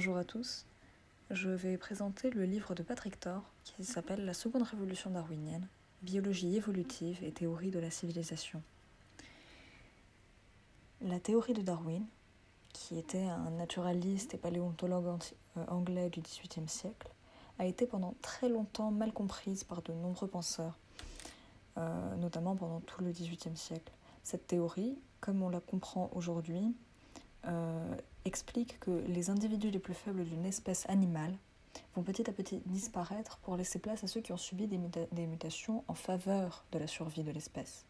Bonjour à tous. Je vais présenter le livre de Patrick Thor qui s'appelle La seconde révolution darwinienne, biologie évolutive et théorie de la civilisation. La théorie de Darwin, qui était un naturaliste et paléontologue euh, anglais du XVIIIe siècle, a été pendant très longtemps mal comprise par de nombreux penseurs, euh, notamment pendant tout le XVIIIe siècle. Cette théorie, comme on la comprend aujourd'hui, euh, explique que les individus les plus faibles d'une espèce animale vont petit à petit disparaître pour laisser place à ceux qui ont subi des, mutations en faveur de la survie de l'espèce.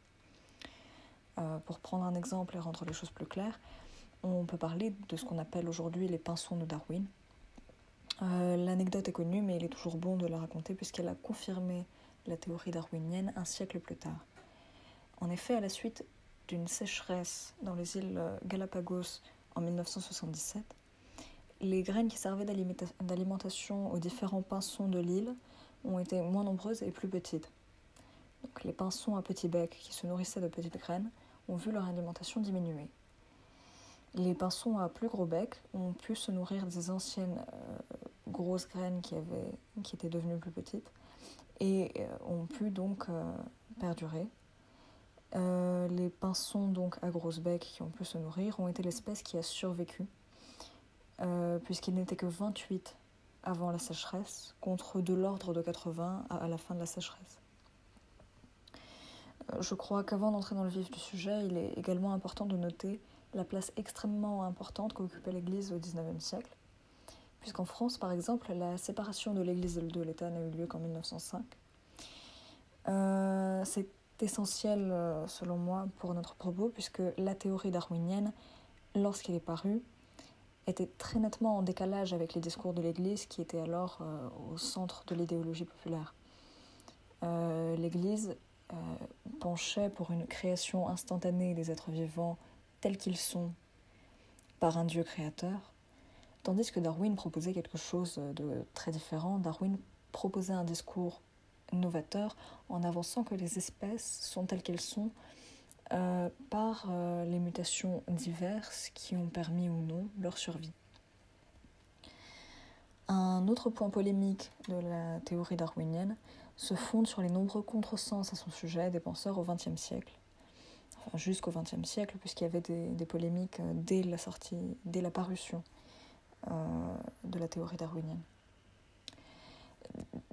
Euh, pour prendre un exemple et rendre les choses plus claires, on peut parler de ce qu'on appelle aujourd'hui les pinsons de Darwin. Euh, l'anecdote est connue, mais il est toujours bon de la raconter puisqu'elle a confirmé la théorie darwinienne un siècle plus tard. En effet, à la suite d'une sécheresse dans les îles Galapagos en 1977, les graines qui servaient d'alimentation aux différents pinsons de l'île ont été moins nombreuses et plus petites. Donc les pinsons à petit bec qui se nourrissaient de petites graines ont vu leur alimentation diminuer. Les pinsons à plus gros bec ont pu se nourrir des anciennes euh, grosses graines qui, avaient, qui étaient devenues plus petites et euh, ont pu donc euh, perdurer. Euh, les pinsons donc à grosse bec qui ont pu se nourrir ont été l'espèce qui a survécu, euh, puisqu'il n'était que 28 avant la sécheresse, contre de l'ordre de 80 à, à, la fin de la sécheresse. Euh, je crois qu'avant d'entrer dans le vif du sujet, il est également important de noter la place extrêmement importante qu'occupait l'Église au XIXe siècle, puisqu'en France, par exemple, la séparation de l'Église et de l'État n'a eu lieu qu'en 1905. Euh, c'est essentiel, euh, selon moi, pour notre propos, puisque la théorie darwinienne, lorsqu'elle est parue, était très nettement en décalage avec les discours de l'Église qui étaient alors euh, au centre de l'idéologie populaire. Euh, L'Église penchait pour une création instantanée des êtres vivants tels qu'ils sont par un Dieu créateur, tandis que Darwin proposait quelque chose de très différent. Darwin proposait un discours novateur en avançant que les espèces sont telles qu'elles sont euh, par euh, les mutations diverses qui ont permis ou non leur survie. Un autre point polémique de la théorie darwinienne se fonde sur les nombreux contresens à son sujet des penseurs au XXe siècle, enfin jusqu'au XXe siècle, puisqu'il y avait des, polémiques dès la sortie, dès la parution euh, de la théorie darwinienne.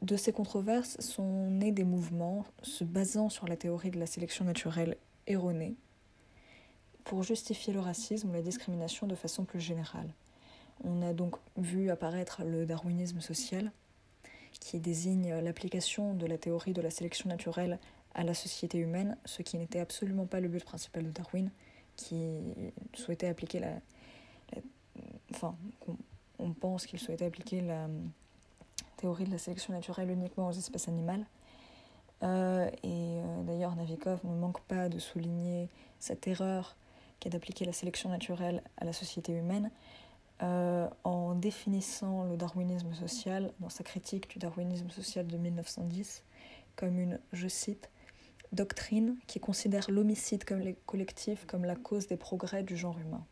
De ces controverses sont nés des mouvements se basant sur la théorie de la sélection naturelle erronée pour justifier le racisme ou la discrimination de façon plus générale. On a donc vu apparaître le darwinisme social, qui désigne l'application de la théorie de la sélection naturelle à la société humaine, ce qui n'était absolument pas le but principal de Darwin, qui souhaitait appliquer la. enfin, on pense qu'il souhaitait appliquer la théorie de la sélection naturelle uniquement aux espèces animales. Euh, et euh, d'ailleurs, Navikov ne manque pas de souligner cette erreur qu'est d'appliquer la sélection naturelle à la société humaine euh, en définissant le darwinisme social dans sa critique du darwinisme social de 1910 comme une, je cite, doctrine qui considère l'homicide comme les collectifs comme la cause des progrès du genre humain.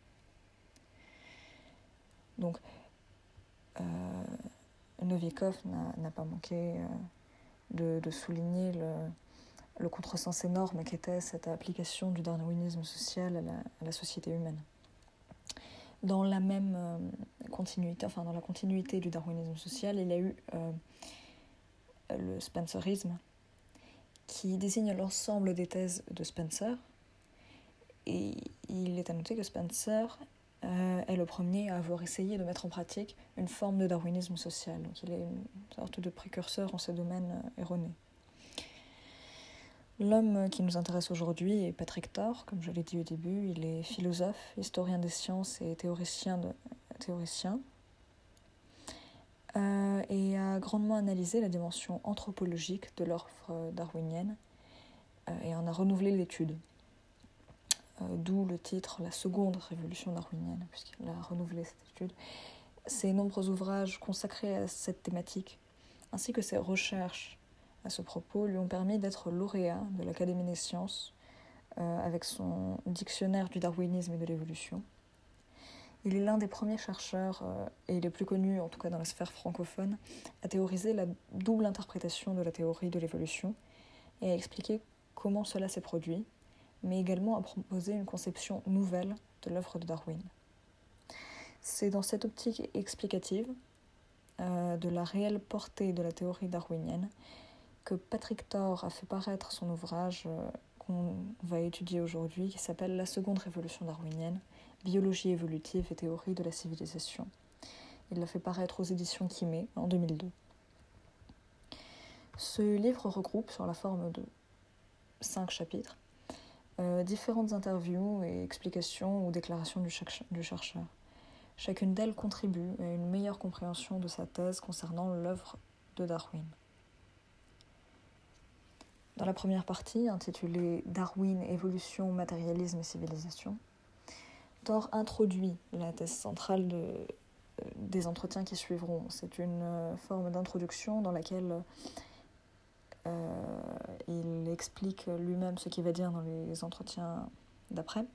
Donc, Novikov n'a pas manqué euh, de, souligner le, contresens énorme qu'était cette application du darwinisme social à la, à la, société humaine. Dans la même euh, continuité, enfin dans la continuité du darwinisme social, il y a eu euh, le spencerisme, qui désigne l'ensemble des thèses de Spencer. Et il est à noter que Spencer euh, est le premier à avoir essayé de mettre en pratique une forme de darwinisme social. Donc il est une sorte de précurseur en ce domaine euh, erroné. L'homme qui nous intéresse aujourd'hui est Patrick Thor, comme je l'ai dit au début. Il est philosophe, historien des sciences et théoricien. De, théoricien euh, et a grandement analysé la dimension anthropologique de l'offre darwinienne et en a renouvelé l'étude. Euh, D'où le titre La seconde révolution darwinienne, puisqu'il a renouvelé cette étude. Ses nombreux ouvrages consacrés à cette thématique, ainsi que ses recherches à ce propos, lui ont permis d'être lauréat de l'Académie des sciences euh, avec son dictionnaire du darwinisme et de l'évolution. Il est l'un des premiers chercheurs, euh, et les plus connus en tout cas dans la sphère francophone, à théoriser la double interprétation de la théorie de l'évolution et à expliquer comment cela s'est produit, mais également à proposer une conception nouvelle de l'œuvre de Darwin. C'est dans cette optique explicative euh, de la réelle portée de la théorie darwinienne que Patrick Thor a fait paraître son ouvrage euh, qu'on va étudier aujourd'hui, qui s'appelle La seconde révolution darwinienne, biologie évolutive et théorie de la civilisation. Il l'a fait paraître aux éditions Kimé en 2002. Ce livre regroupe, sur la forme de cinq chapitres, euh, différentes interviews et explications ou déclarations du, chercheur. Chacune d'elles contribue à une meilleure compréhension de sa thèse concernant l'œuvre de Darwin. Dans la première partie, intitulée Darwin, évolution, matérialisme et civilisation, Thor introduit la thèse centrale euh, des entretiens qui suivront. C'est une euh, forme d'introduction dans laquelle il explique lui-même ce qu'il va dire dans les entretiens d'après,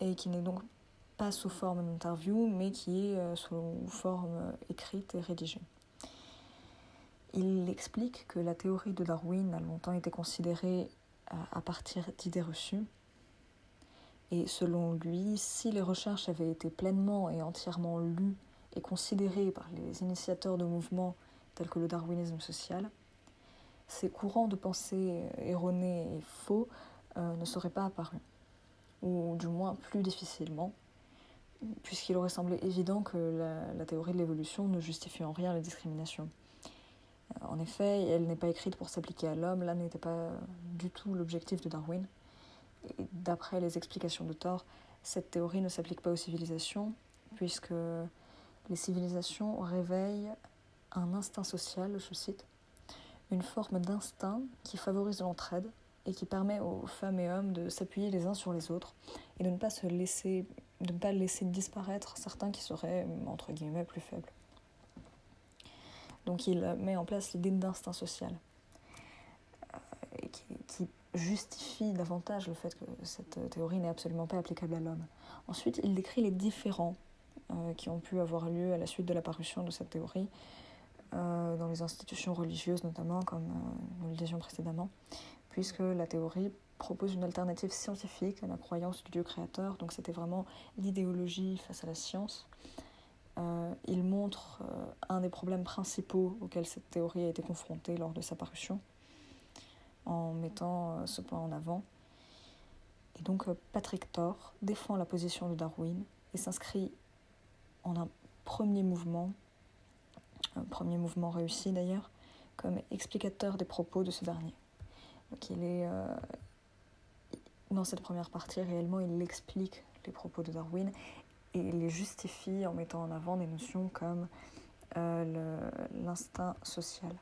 et qui n'est donc pas sous forme d'interview, mais qui est sous forme écrite et rédigée. Il explique que la théorie de Darwin a longtemps été considérée à partir d'idées reçues, et selon lui, si les recherches avaient été pleinement et entièrement lues et considérées par les initiateurs de mouvements tels que le darwinisme social, ces courants de pensée erronés et faux euh, ne seraient pas apparus, ou du moins plus difficilement, puisqu'il aurait semblé évident que la, la théorie de l'évolution ne justifie en rien les discriminations. En effet, elle n'est pas écrite pour s'appliquer à l'homme, là n'était pas du tout l'objectif de Darwin. D'après les explications de Thor, cette théorie ne s'applique pas aux civilisations, puisque les civilisations réveillent un instinct social, je cite, une forme d'instinct qui favorise l'entraide et qui permet aux femmes et hommes de s'appuyer les uns sur les autres et de ne pas se laisser, de ne pas laisser disparaître certains qui seraient entre guillemets plus faibles. Donc il met en place l'idée d'instinct social euh, qui, justifie davantage le fait que cette théorie n'est absolument pas applicable à l'homme. Ensuite, il décrit les différends euh, qui ont pu avoir lieu à la suite de l'apparition de cette théorie euh, dans les institutions religieuses notamment, comme euh, nous le disions précédemment, puisque la théorie propose une alternative scientifique à la croyance du Dieu créateur, donc c'était vraiment l'idéologie face à la science. Euh, il montre un des problèmes principaux auxquels cette théorie a été confrontée lors de sa parution, en mettant ce point en avant. Et donc Patrick Thor défend la position de Darwin et s'inscrit en un premier mouvement, un premier mouvement réussi d'ailleurs, comme explicateur des propos de ce dernier. Donc il est dans cette première partie réellement il explique les propos de Darwin et les justifie en mettant en avant des notions comme euh, l'instinct social.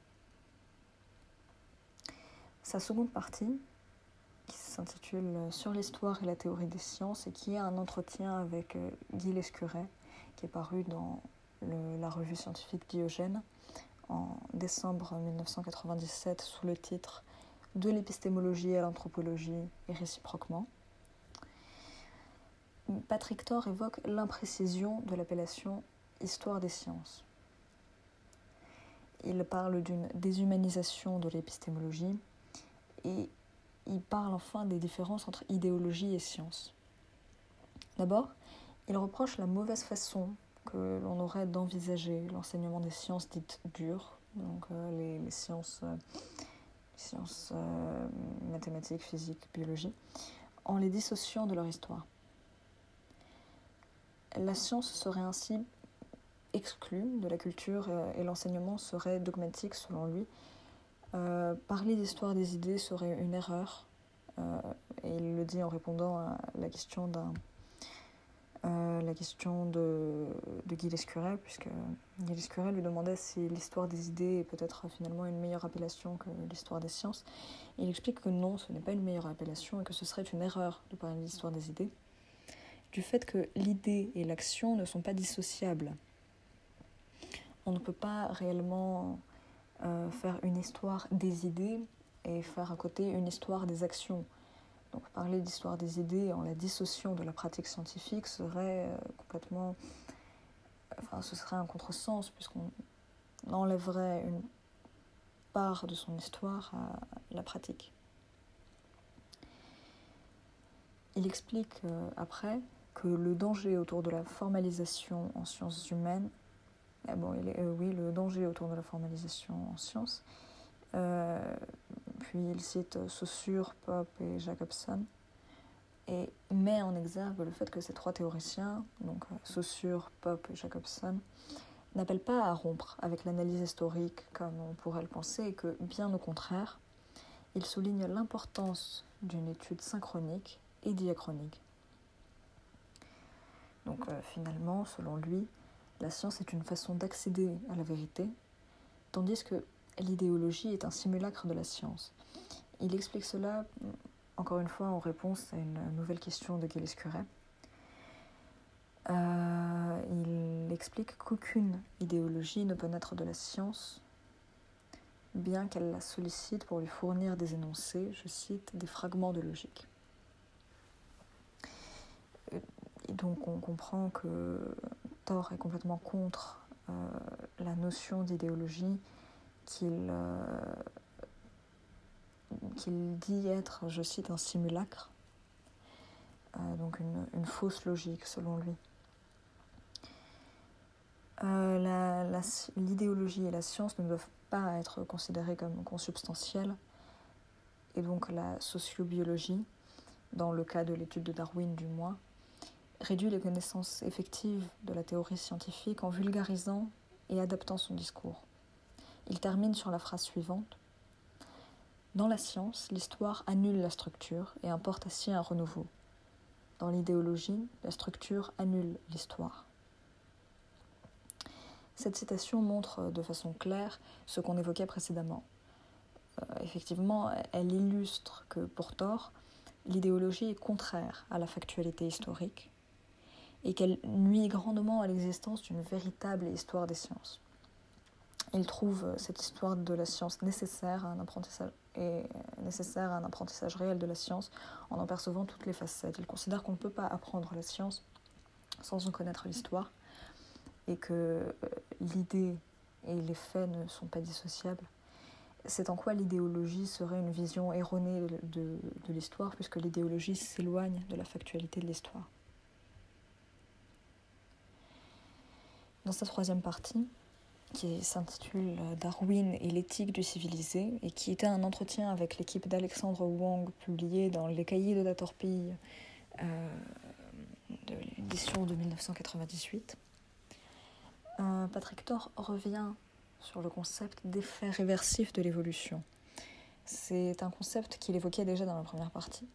Sa seconde partie, qui s'intitule Sur l'histoire et la théorie des sciences et qui est un entretien avec euh, Guy Lescuret, qui est paru dans la revue scientifique Diogène en décembre 1997 sous le titre De l'épistémologie à l'anthropologie et réciproquement. Patrick Thor évoque l'imprécision de l'appellation histoire des sciences. Il parle d'une déshumanisation de l'épistémologie et il parle enfin des différences entre idéologie et science. D'abord, il reproche la mauvaise façon que l'on aurait d'envisager l'enseignement des sciences dites dures, donc euh, les, sciences, euh, sciences euh, mathématiques, physique, biologie, en les dissociant de leur histoire. La science serait ainsi exclue de la culture et l'enseignement serait dogmatique selon lui. Parler d'histoire des idées serait une erreur. Et il le dit en répondant à la question d'un euh, la question de, de Guy Lescuret, puisque Guy Lescuret lui demandait si l'histoire des idées est peut-être finalement une meilleure appellation que l'histoire des sciences. il explique que non, ce n'est pas une meilleure appellation et que ce serait une erreur de parler d'histoire des idées du fait que l'idée et l'action ne sont pas dissociables. On ne peut pas réellement euh, faire une histoire des idées et faire à côté une histoire des actions. Donc parler d'histoire des idées en la dissociant de la pratique scientifique serait euh, complètement... Enfin, ce serait un contresens puisqu'on enlèverait une part de son histoire à la pratique. Il explique euh, après que le danger autour de la formalisation en sciences humaines, ah bon, euh, oui, le danger autour de la formalisation en sciences, il cite Saussure, Pope et Jacobson, et met en exergue le fait que ces trois théoriciens, donc Saussure, Pope et Jacobson, n'appellent pas à rompre avec l'analyse historique comme on pourrait le penser, et que bien au contraire, ils soulignent l'importance d'une étude synchronique et diachronique. Donc euh, finalement, selon lui, la science est une façon d'accéder à la vérité, tandis que l'idéologie est un simulacre de la science. Il explique cela, encore une fois, en réponse à une nouvelle question de Gilles Curet. Euh, il explique qu'aucune idéologie ne peut naître de la science, bien qu'elle la sollicite pour lui fournir des énoncés, je cite, des fragments de logique. Et donc on comprend que Thor est complètement contre euh, la notion d'idéologie qu'il euh, qu'il dit être, je cite, un simulacre, euh, donc une, une, fausse logique selon lui. L'idéologie et la science ne doivent pas être considérées comme consubstantielles, et donc la sociobiologie, dans le cas de l'étude de Darwin du moins, réduit les connaissances effectives de la théorie scientifique en vulgarisant et adaptant son discours. Il termine sur la phrase suivante Dans la science, l'histoire annule la structure et importe ainsi un renouveau. Dans l'idéologie, la structure annule l'histoire. Cette citation montre de façon claire ce qu'on évoquait précédemment. Euh, effectivement, elle illustre que pour Thor, l'idéologie est contraire à la factualité historique et qu'elle nuit grandement à l'existence d'une véritable histoire des sciences. Il trouve euh, cette histoire de la science nécessaire à un apprentissage et nécessaire à un apprentissage réel de la science en en percevant toutes les facettes. Il considère qu'on ne peut pas apprendre la science sans en connaître l'histoire et que euh, l'idée et les faits ne sont pas dissociables. C'est en quoi l'idéologie serait une vision erronée de l'histoire, puisque l'idéologie s'éloigne de la factualité de l'histoire. Dans sa troisième partie, qui s'intitule Darwin et l'éthique du civilisé, et qui était un entretien avec l'équipe d'Alexandre Wang publié dans les cahiers de la torpille euh, de l'édition de 1998. Euh, Patrick Thor revient sur le concept d'effet réversif de l'évolution. C'est un concept qu'il évoquait déjà dans la première partie.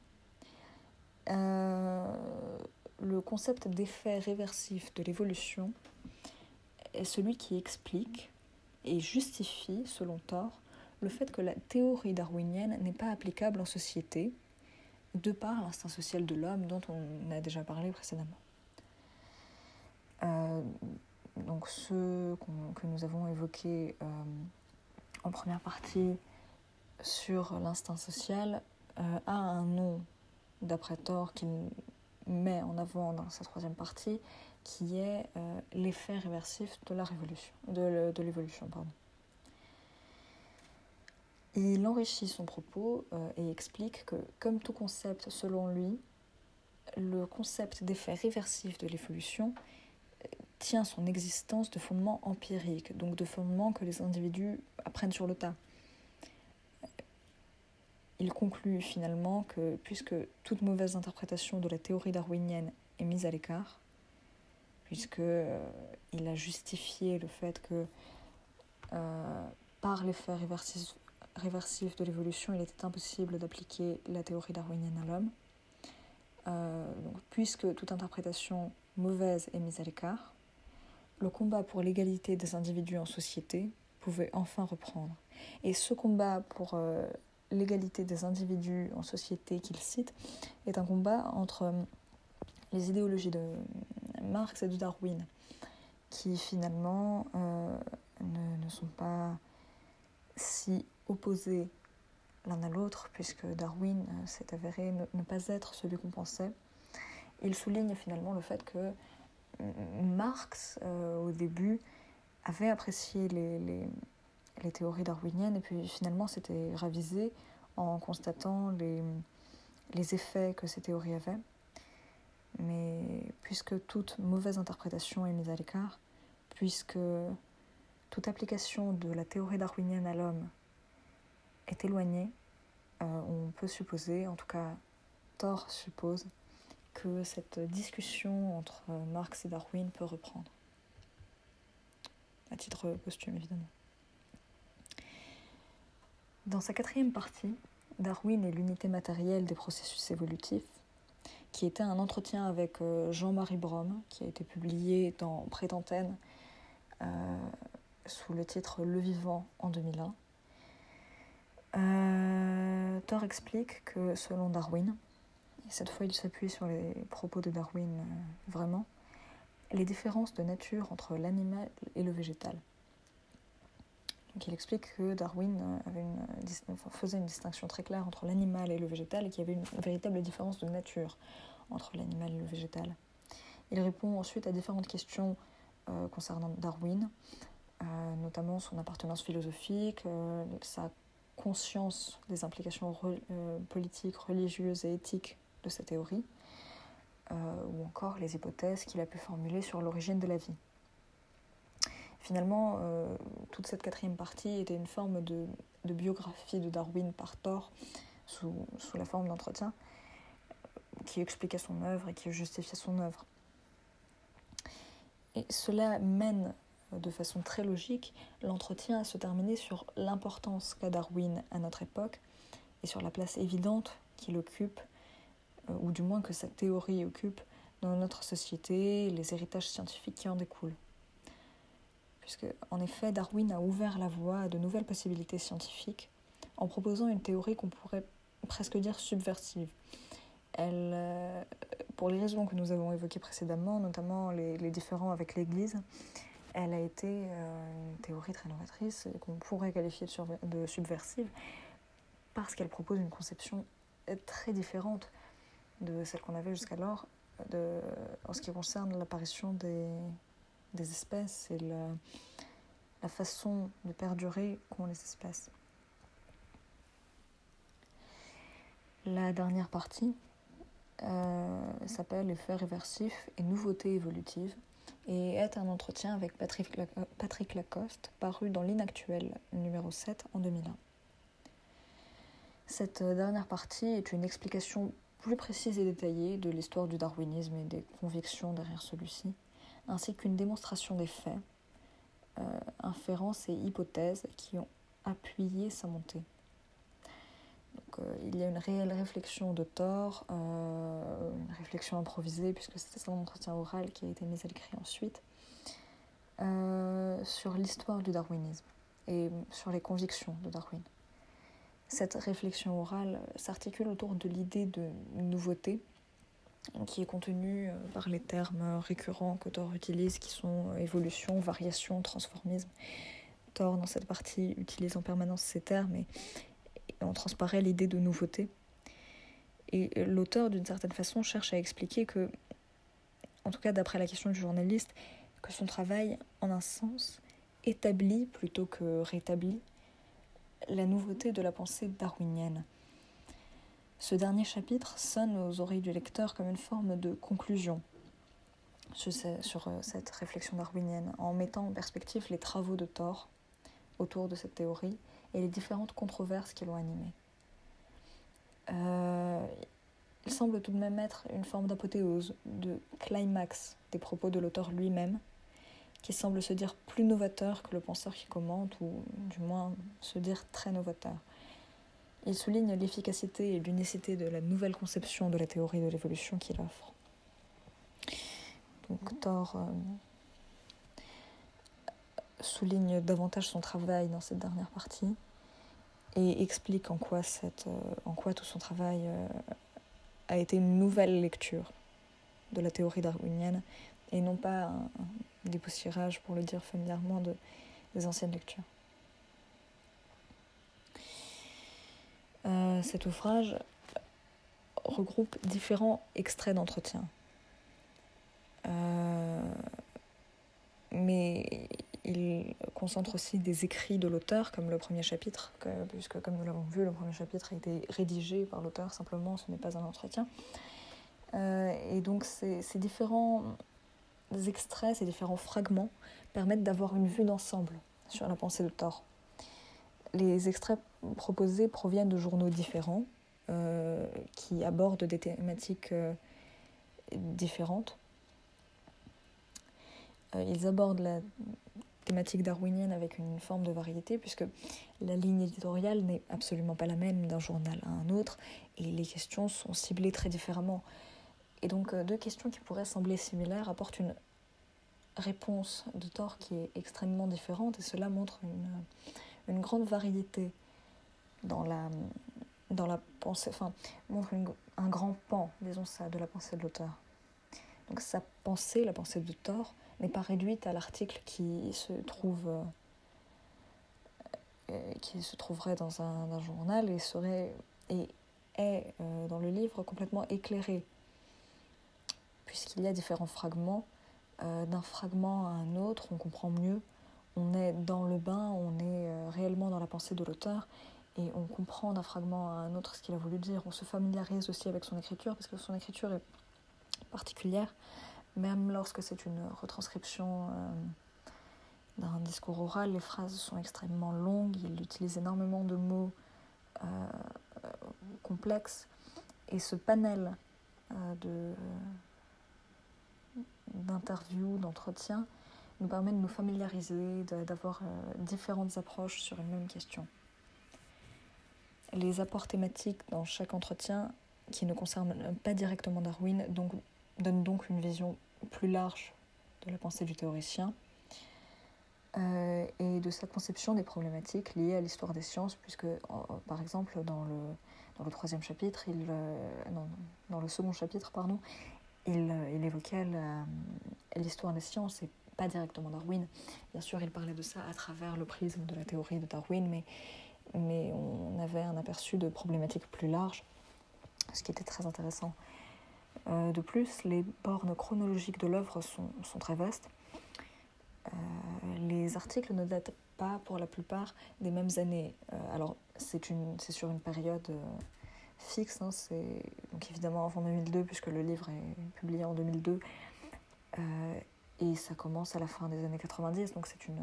Euh, le concept d'effet réversif de l'évolution est celui qui explique et justifie, selon Thor, le fait que la théorie darwinienne n'est pas applicable en société, de par l'instinct social de l'homme dont on a déjà parlé précédemment. Euh, donc ceux que nous avons évoqués euh, en première partie sur l'instinct social euh, a un nom d'après Thor qu'il met en avant dans sa troisième partie qui est euh, l'effet réversif de l'évolution. Il enrichit son propos euh, et explique que, comme tout concept, selon lui, le concept d'effet réversif de l'évolution euh, tient son existence de fondements empiriques, donc de fondements que les individus apprennent sur le tas. Il conclut finalement que, puisque toute mauvaise interprétation de la théorie darwinienne est mise à l'écart, puisqu'il euh, a justifié le fait que euh, par l'effet réversif, de l'évolution, il était impossible d'appliquer la théorie darwinienne à l'homme. Euh, puisque toute interprétation mauvaise est mise à l'écart, le combat pour l'égalité des individus en société pouvait enfin reprendre. Et ce combat pour l'égalité des individus en société qu'il cite est un combat entre les idéologies de Marx et de Darwin, qui finalement euh, ne, sont pas si opposées l'un à l'autre, puisque Darwin s'est avéré ne, pas être celui qu'on pensait. Il souligne finalement le fait que Marx, au début, avait apprécié les, théories darwiniennes et puis finalement s'était ravisé en constatant les effets que ces théories avaient. Mais puisque toute mauvaise interprétation est mise à l'écart, puisque toute application de la théorie darwinienne à l'homme est éloignée, euh, on peut supposer, en tout cas Thor suppose, que cette discussion entre Marx et Darwin peut reprendre. À titre posthume, évidemment. Dans sa quatrième partie, Darwin et l'unité matérielle des processus évolutifs, qui était un entretien avec euh, Jean-Marie Brom, qui a été publié dans Prétantenne euh, sous le titre Le Vivant en 2001. Euh, Thor explique que selon Darwin, et cette fois il s'appuie sur les propos de Darwin euh, vraiment, les différences de nature entre l'animal et le végétal. Il explique que Darwin euh, une, faisait une distinction très claire entre l'animal et le végétal et qu'il y avait une véritable différence de nature entre l'animal et le végétal. Il répond ensuite à différentes questions euh, concernant Darwin, euh, notamment son appartenance philosophique, sa conscience des implications politiques, religieuses et éthiques de sa théorie, ou encore les hypothèses qu'il a pu formuler sur l'origine de la vie. Finalement, euh, toute cette quatrième partie était une forme de, biographie de Darwin par Thor, sous, la forme d'entretien, qui expliquait son œuvre et qui justifiait son œuvre. Et cela mène de façon très logique l'entretien à se terminer sur l'importance qu'a Darwin à notre époque et sur la place évidente qu'il occupe, euh, ou du moins que sa théorie occupe, dans notre société, les héritages scientifiques qui en découlent puisque en effet Darwin a ouvert la voie à de nouvelles possibilités scientifiques en proposant une théorie qu'on pourrait presque dire subversive. Elle, euh, pour les raisons que nous avons évoquées précédemment, notamment les, différends avec l'Église, elle a été euh, une théorie très novatrice qu'on pourrait qualifier de, subversive parce qu'elle propose une conception très différente de celle qu'on avait jusqu'alors en ce qui concerne l'apparition des, des espèces et la, façon de perdurer qu'ont les espèces. La dernière partie euh, s'appelle Effets réversifs et nouveautés évolutives et est un entretien avec Patrick, Patrick Lacoste paru dans l'Inactuel numéro 7 en 2001. Cette dernière partie est une explication plus précise et détaillée de l'histoire du darwinisme et des convictions derrière celui-ci, ainsi qu'une démonstration des faits, euh, inférences et hypothèses qui ont appuyé sa montée. Euh, il y a une réelle réflexion de Thor, euh, une réflexion improvisée, puisque c'était un entretien oral qui a été mis à l'écrit ensuite, sur l'histoire du darwinisme et sur les convictions de Darwin. Cette réflexion orale s'articule autour de l'idée de nouveauté, qui est contenu euh, par les termes récurrents que Thor utilise, qui sont euh, évolution, variation, transformisme. Thor, dans cette partie, utilise en permanence ces termes et, on transparaît l'idée de nouveauté. Et l'auteur, d'une certaine façon, cherche à expliquer que, en tout cas d'après la question du journaliste, que son travail, en un sens, établit plutôt que rétablit la nouveauté de la pensée darwinienne. Ce dernier chapitre sonne aux oreilles du lecteur comme une forme de conclusion sur, euh, cette réflexion darwinienne, en mettant en perspective les travaux de Thor autour de cette théorie et les différentes controverses qui l'ont animée. Euh, il semble tout de même être une forme d'apothéose, de climax des propos de l'auteur lui-même, qui semble se dire plus novateur que le penseur qui commente, ou du moins se dire très novateur. Il souligne l'efficacité et l'unicité de la nouvelle conception de la théorie de l'évolution qu'il offre. Donc Thor euh, souligne davantage son travail dans cette dernière partie et explique en quoi, cette, euh, en quoi tout son travail euh, a été une nouvelle lecture de la théorie darwinienne et non pas un, dépoussiérage, pour le dire familièrement, de, des anciennes lectures. Cet ouvrage regroupe différents extraits d'entretien. mais il concentre aussi des écrits de l'auteur, comme le premier chapitre, puisque comme nous l'avons vu, le premier chapitre a été rédigé par l'auteur, simplement ce n'est pas un entretien. Euh, et donc ces, différents extraits, ces différents fragments permettent d'avoir une vue d'ensemble sur la pensée de Thor. Les extraits proposés proviennent de journaux différents euh, qui abordent des thématiques euh, différentes. ils abordent la thématique darwinienne avec une forme de variété, puisque la ligne éditoriale n'est absolument pas la même d'un journal à un autre, et les questions sont ciblées très différemment. Et donc euh, deux questions qui pourraient sembler similaires apportent une réponse de tort qui est extrêmement différente, et cela montre une grande variété dans la, dans la pensée, enfin, montre un grand pan, disons ça, de la pensée de l'auteur. Donc sa pensée, la pensée de Thor, n'est pas réduite à l'article qui se trouve euh, euh, qui se trouverait dans un, journal et serait et est euh, dans le livre complètement éclairé. Puisqu'il y a différents fragments d'un fragment à un autre on comprend mieux. On est dans le bain on est réellement dans la pensée de l'auteur et on comprend d'un fragment à un autre ce qu'il a voulu dire. On se familiarise aussi avec son écriture parce que son écriture est particulière même lorsque c'est une retranscription euh, d'un discours oral, les phrases sont extrêmement longues, il utilise énormément de mots euh, complexes, et ce panel euh, de d'interviews, d'entretiens, nous permet de nous familiariser, d'avoir différentes approches sur une même question. Les apports thématiques dans chaque entretien, qui ne concernent pas directement Darwin, donc donne donc une vision plus large de la pensée du théoricien euh, et de sa conception des problématiques liées à l'histoire des sciences, puisque par exemple dans le, troisième chapitre, euh, non, dans le second chapitre, pardon, il, euh, il évoquait l'histoire des sciences et pas directement Darwin. Bien sûr, il parlait de ça à travers le prisme de la théorie de Darwin, mais, mais on avait un aperçu de problématiques plus larges, ce qui était très intéressant. Euh, de plus, les bornes chronologiques de l'œuvre sont, très vastes. Euh, les articles ne datent pas pour la plupart des mêmes années. Euh, alors, c'est sur une période fixe, hein, c'est donc évidemment avant 2002, puisque le livre est publié en 2002. Et ça commence à la fin des années 90, donc c'est une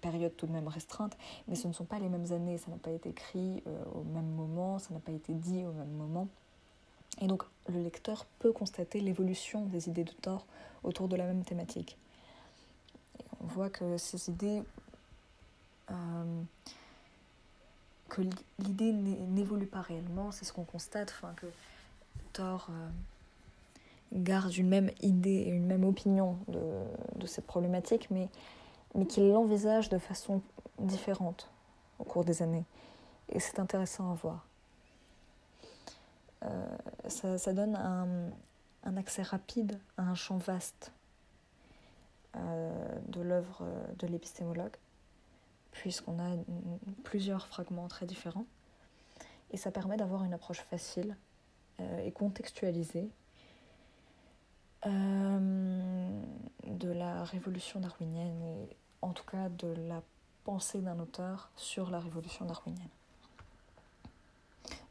période tout de même restreinte, mais ce ne sont pas les mêmes années, ça n'a pas été écrit au même moment, ça n'a pas été dit au même moment. Et donc le lecteur peut constater l'évolution des idées de Thor autour de la même thématique. on voit que ces idées, euh, que l'idée n'évolue pas réellement, c'est ce qu'on constate, enfin, que Thor euh, garde une même idée et une même opinion de, cette problématique, mais, mais qu'il l'envisage de façon différente au cours des années. Et c'est intéressant à voir. Euh, ça, donne un, accès rapide à un champ vaste euh, de l'œuvre de l'épistémologue, puisqu'on a plusieurs fragments très différents. Et ça permet d'avoir une approche facile euh, et contextualisée de la révolution darwinienne, et en tout cas de la pensée d'un auteur sur la révolution darwinienne.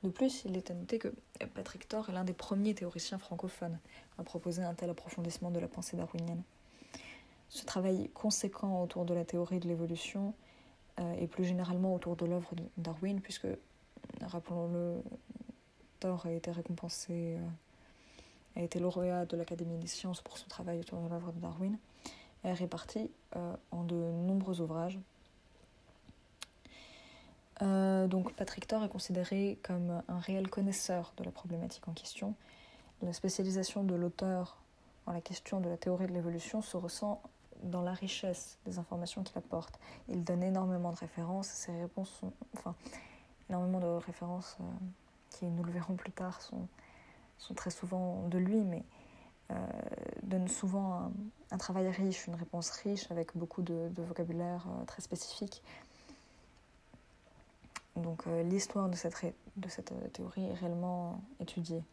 De plus, il est à noter que Patrick Thor est l'un des premiers théoriciens francophones à proposer un tel approfondissement de la pensée darwinienne. Ce travail conséquent autour de la théorie de l'évolution euh, et plus généralement autour de l'œuvre de Darwin, puisque, rappelons-le, Thor a été récompensé, euh, a été lauréat de l'Académie des sciences pour son travail autour de l'œuvre de Darwin, est réparti euh, en de nombreux ouvrages euh, donc Patrick Thor est considéré comme un réel connaisseur de la problématique en question. La spécialisation de l'auteur en la question de la théorie de l'évolution se ressent dans la richesse des informations qu'il apporte. Il donne énormément de références, ses réponses sont, enfin, énormément de références euh, qui, nous le verrons plus tard, sont, sont très souvent de lui, mais euh, donne souvent un, travail riche, une réponse riche avec beaucoup de, vocabulaire très spécifique. Donc l'histoire de cette, de cette théorie est réellement étudiée.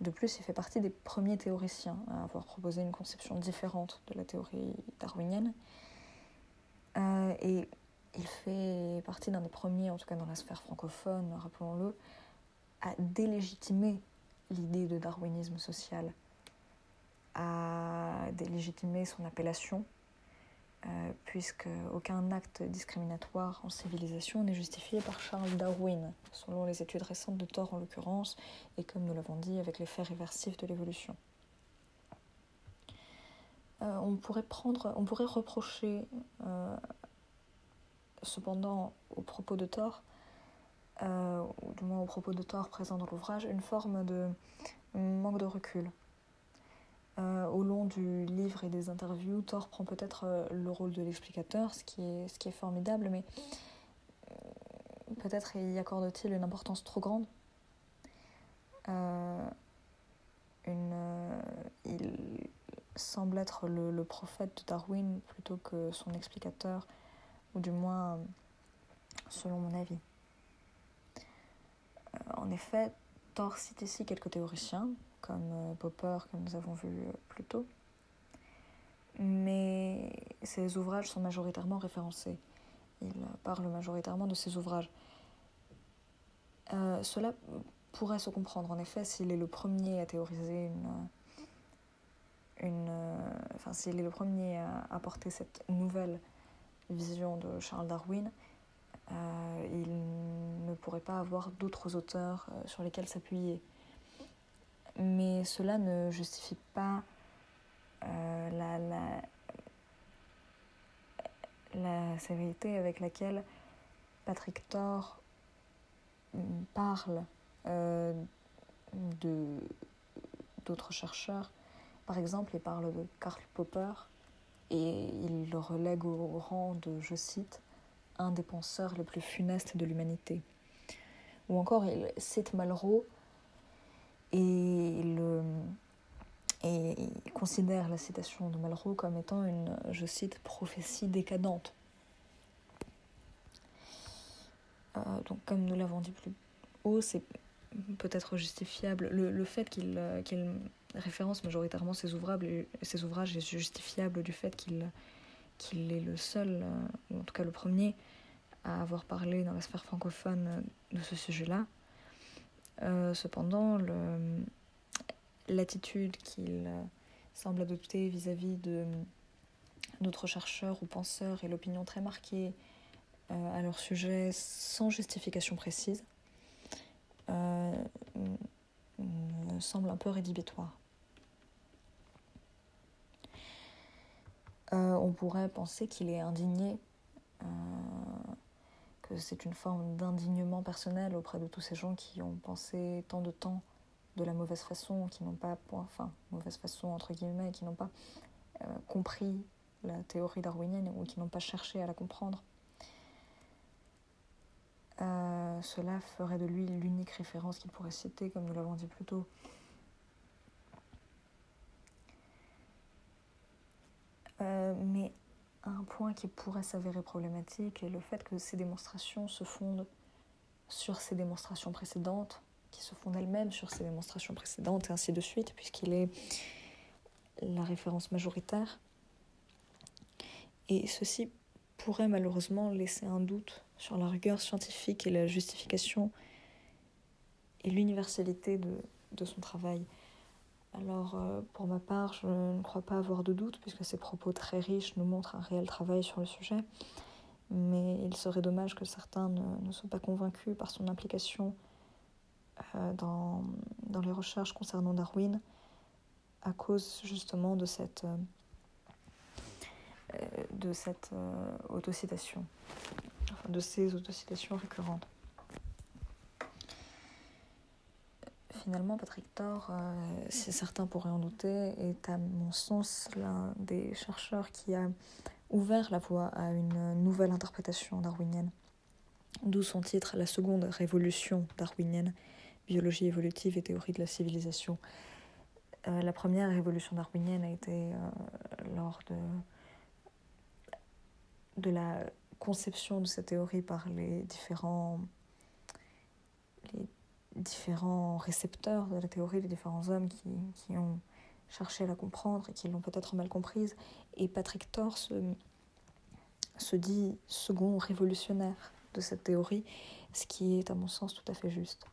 De plus, il fait partie des premiers théoriciens à avoir proposé une conception différente de la théorie darwinienne. et il fait partie d'un des premiers, en tout cas dans la sphère francophone, rappelons-le, à délégitimer l'idée de darwinisme social, à délégitimer son appellation, euh, puisque aucun acte discriminatoire en civilisation n'est justifié par Charles Darwin, selon les études récentes de Thor en l'occurrence, et comme nous l'avons dit, avec l'effet réversif de l'évolution. Euh, on, pourrait prendre, on pourrait reprocher euh, cependant aux propos de Thor, euh, ou du moins aux propos de Thor présents dans l'ouvrage, une forme de manque de recul. Euh, au long du livre et des interviews, Thor prend peut-être euh, le rôle de l'explicateur, ce, qui est, formidable, mais peut-être y accorde-t-il une importance trop grande. Il semble être le, prophète de Darwin plutôt que son explicateur ou du moins selon mon avis. Euh, en effet, Thor cite ici quelques théoriciens, comme euh, Popper, que nous avons vu euh, plus tôt, mais ses ouvrages sont majoritairement référencés. Il parle majoritairement de ses ouvrages. cela pourrait se comprendre, en effet, s'il est le premier à théoriser une, une enfin, s'il est le premier à apporter cette nouvelle vision de Charles Darwin, il pourrait pas avoir d'autres auteurs euh, sur lesquels s'appuyer. Mais cela ne justifie pas euh, la, sévérité avec laquelle Patrick Thor parle de d'autres chercheurs. Par exemple, il parle de Karl Popper, et il le relègue au rang de, je cite, un des penseurs les plus funestes de l'humanité. Ou encore, il cite Malraux et il, et il considère la citation de Malraux comme étant une, je cite, prophétie décadente. Euh, donc, comme nous l'avons dit plus haut, c'est peut-être justifiable. Le, fait qu'il qu'il référence majoritairement ses ouvrages, est justifiable du fait qu'il est le seul, euh, ou en tout cas le premier, à avoir parlé dans la sphère francophone de ce sujet-là. Euh, cependant, l'attitude qu'il semble adopter vis-à-vis de d'autres chercheurs ou penseurs et l'opinion très marquée euh, à leur sujet sans justification précise me semble un peu rédhibitoire. Euh, on pourrait penser qu'il est indigné, euh, que c'est une forme d'indignement personnel auprès de tous ces gens qui ont pensé tant de temps de la mauvaise façon, qui n'ont pas, enfin, mauvaise façon entre guillemets, qui n'ont pas euh, compris la théorie darwinienne ou qui n'ont pas cherché à la comprendre. cela ferait de lui l'unique référence qu'il pourrait citer, comme nous l'avons dit plus tôt. Euh, mais un point qui pourrait s'avérer problématique est le fait que ces démonstrations se fondent sur ces démonstrations précédentes, qui se fondent elles-mêmes sur ces démonstrations précédentes, et ainsi de suite, puisqu'il est la référence majoritaire. Et ceci pourrait malheureusement laisser un doute sur la rigueur scientifique et la justification et l'universalité de, de son travail. Alors, euh, pour ma part, je ne crois pas avoir de doute, puisque ces propos très riches nous montrent un réel travail sur le sujet. Mais il serait dommage que certains ne, soient pas convaincus par son implication euh, dans, les recherches concernant Darwin, à cause justement de cette, euh, de cette autocitation, enfin, de ces autocitations récurrentes. Finalement, Patrick Thor, euh, si certains pourraient en douter, est à mon sens l'un des chercheurs qui a ouvert la voie à une nouvelle interprétation darwinienne. D'où son titre La seconde révolution darwinienne, biologie évolutive et théorie de la civilisation. Euh, la première révolution darwinienne a été euh, lors de, de la conception de cette théorie par les différents différents récepteurs de la théorie, les différents hommes qui, qui ont cherché à la comprendre et qui l'ont peut-être mal comprise. Et Patrick Thor se dit second révolutionnaire de cette théorie, ce qui est à mon sens tout à fait juste.